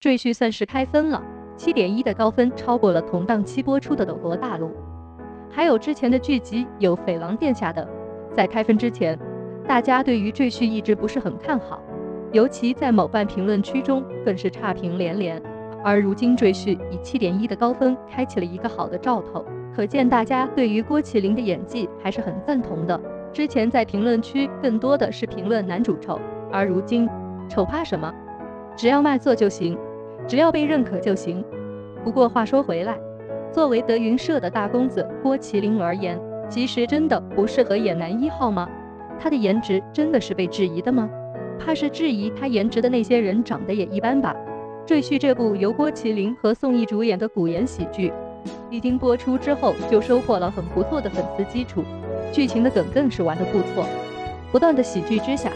赘婿算是开分了，七点一的高分超过了同档期播出的《斗罗大陆》，还有之前的剧集有《匪狼殿下》等。在开分之前，大家对于赘婿一直不是很看好，尤其在某瓣评论区中更是差评连连。而如今赘婿以七点一的高分开启了一个好的兆头，可见大家对于郭麒麟的演技还是很赞同的。之前在评论区更多的是评论男主丑，而如今丑怕什么？只要卖座就行。只要被认可就行。不过话说回来，作为德云社的大公子郭麒麟而言，其实真的不适合演男一号吗？他的颜值真的是被质疑的吗？怕是质疑他颜值的那些人长得也一般吧。《赘婿》这部由郭麒麟和宋轶主演的古言喜剧，一经播出之后就收获了很不错的粉丝基础，剧情的梗更是玩得不错。不断的喜剧之下，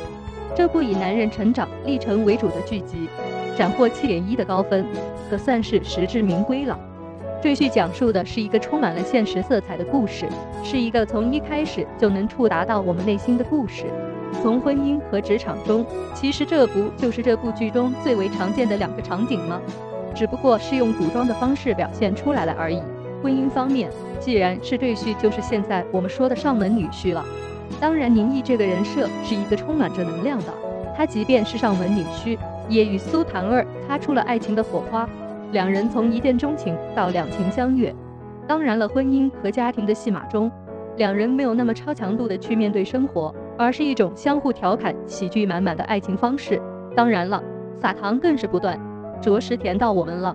这部以男人成长历程为主的剧集。斩获七点一的高分，可算是实至名归了。《赘婿》讲述的是一个充满了现实色彩的故事，是一个从一开始就能触达到我们内心的故事。从婚姻和职场中，其实这不就是这部剧中最为常见的两个场景吗？只不过是用古装的方式表现出来了而已。婚姻方面，既然是赘婿，就是现在我们说的上门女婿了。当然，宁毅这个人设是一个充满着能量的，他即便是上门女婿。也与苏檀儿擦出了爱情的火花，两人从一见钟情到两情相悦。当然了，婚姻和家庭的戏码中，两人没有那么超强度的去面对生活，而是一种相互调侃、喜剧满满的爱情方式。当然了，撒糖更是不断，着实甜到我们了。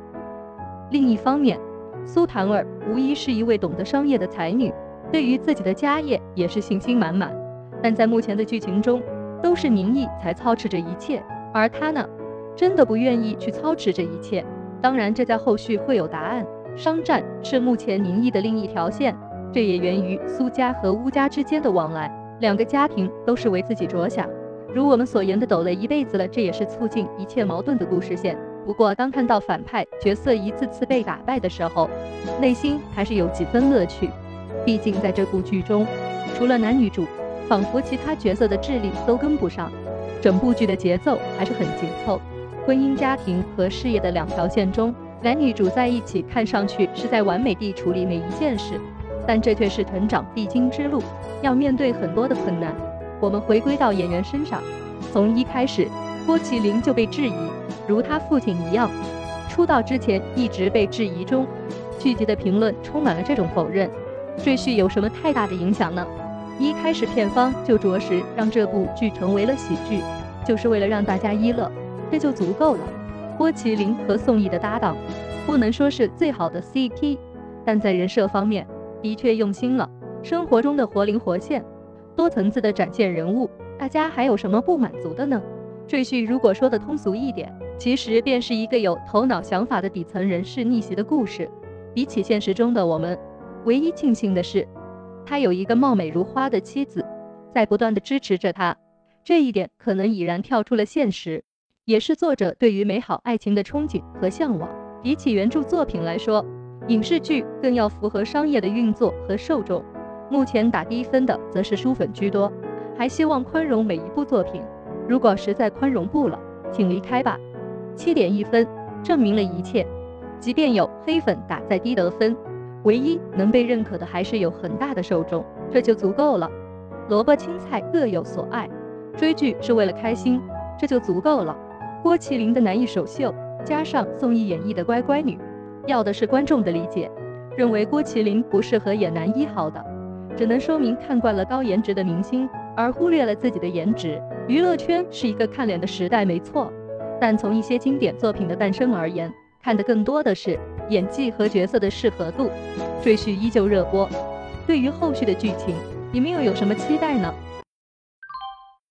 另一方面，苏檀儿无疑是一位懂得商业的才女，对于自己的家业也是信心满满。但在目前的剧情中，都是宁毅才操持着一切，而他呢？真的不愿意去操持这一切，当然这在后续会有答案。商战是目前宁毅的另一条线，这也源于苏家和乌家之间的往来，两个家庭都是为自己着想。如我们所言的抖了一辈子了，这也是促进一切矛盾的故事线。不过当看到反派角色一次次被打败的时候，内心还是有几分乐趣。毕竟在这部剧中，除了男女主，仿佛其他角色的智力都跟不上，整部剧的节奏还是很紧凑。婚姻、家庭和事业的两条线中，男女主在一起，看上去是在完美地处理每一件事，但这却是成长必经之路，要面对很多的困难。我们回归到演员身上，从一开始，郭麒麟就被质疑，如他父亲一样，出道之前一直被质疑中。剧集的评论充满了这种否认。赘婿有什么太大的影响呢？一开始片方就着实让这部剧成为了喜剧，就是为了让大家一乐。这就足够了。郭麒麟和宋轶的搭档，不能说是最好的 CP，但在人设方面的确用心了。生活中的活灵活现，多层次的展现人物，大家还有什么不满足的呢？赘婿如果说的通俗一点，其实便是一个有头脑想法的底层人士逆袭的故事。比起现实中的我们，唯一庆幸的是，他有一个貌美如花的妻子，在不断的支持着他。这一点可能已然跳出了现实。也是作者对于美好爱情的憧憬和向往。比起原著作品来说，影视剧更要符合商业的运作和受众。目前打低分的则是书粉居多，还希望宽容每一部作品。如果实在宽容不了，请离开吧。七点一分证明了一切，即便有黑粉打再低得分，唯一能被认可的还是有很大的受众，这就足够了。萝卜青菜各有所爱，追剧是为了开心，这就足够了。郭麒麟的男艺首秀，加上宋轶演绎的乖乖女，要的是观众的理解。认为郭麒麟不适合演男一号的，只能说明看惯了高颜值的明星，而忽略了自己的颜值。娱乐圈是一个看脸的时代，没错。但从一些经典作品的诞生而言，看的更多的是演技和角色的适合度。赘婿依旧热播。对于后续的剧情，你们又有什么期待呢？